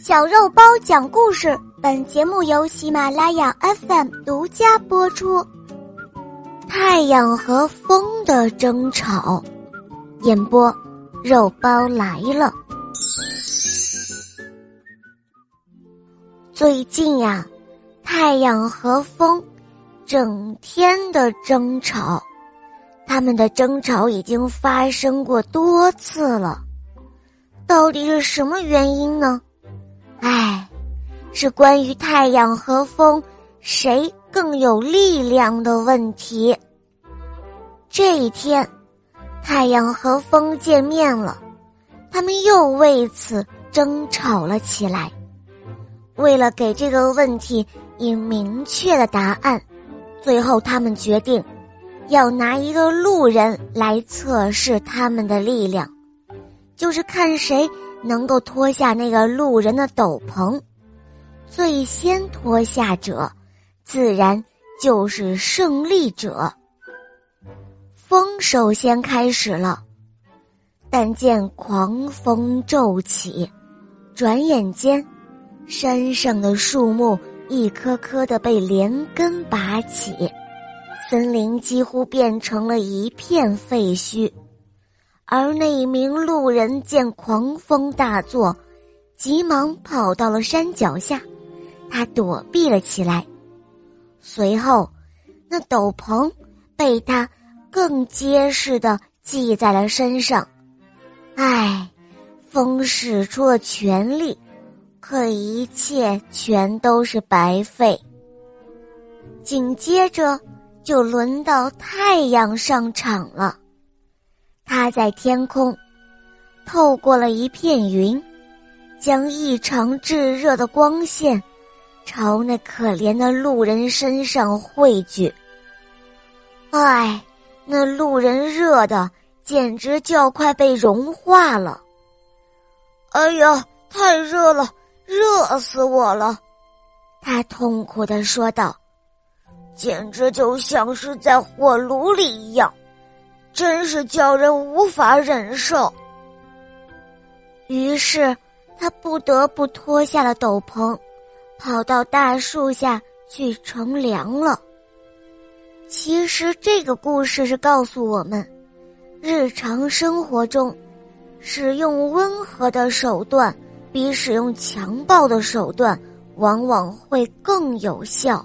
小肉包讲故事，本节目由喜马拉雅 FM 独家播出。太阳和风的争吵，演播肉包来了。最近呀，太阳和风整天的争吵，他们的争吵已经发生过多次了。到底是什么原因呢？唉，是关于太阳和风谁更有力量的问题。这一天，太阳和风见面了，他们又为此争吵了起来。为了给这个问题以明确的答案，最后他们决定要拿一个路人来测试他们的力量，就是看谁。能够脱下那个路人的斗篷，最先脱下者，自然就是胜利者。风首先开始了，但见狂风骤起，转眼间，山上的树木一棵棵的被连根拔起，森林几乎变成了一片废墟。而那名路人见狂风大作，急忙跑到了山脚下，他躲避了起来。随后，那斗篷被他更结实的系在了身上。唉，风使出了全力，可一切全都是白费。紧接着，就轮到太阳上场了。他在天空，透过了一片云，将异常炙热的光线朝那可怜的路人身上汇聚。唉，那路人热的简直就要快被融化了。哎呀，太热了，热死我了！他痛苦的说道：“简直就像是在火炉里一样。”真是叫人无法忍受。于是，他不得不脱下了斗篷，跑到大树下去乘凉了。其实，这个故事是告诉我们，日常生活中，使用温和的手段比使用强暴的手段往往会更有效。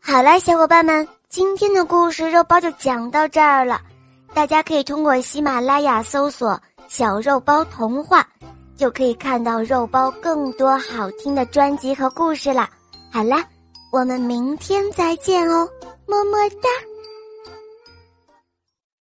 好了，小伙伴们。今天的故事肉包就讲到这儿了，大家可以通过喜马拉雅搜索“小肉包童话”，就可以看到肉包更多好听的专辑和故事了。好啦，我们明天再见哦，么么哒。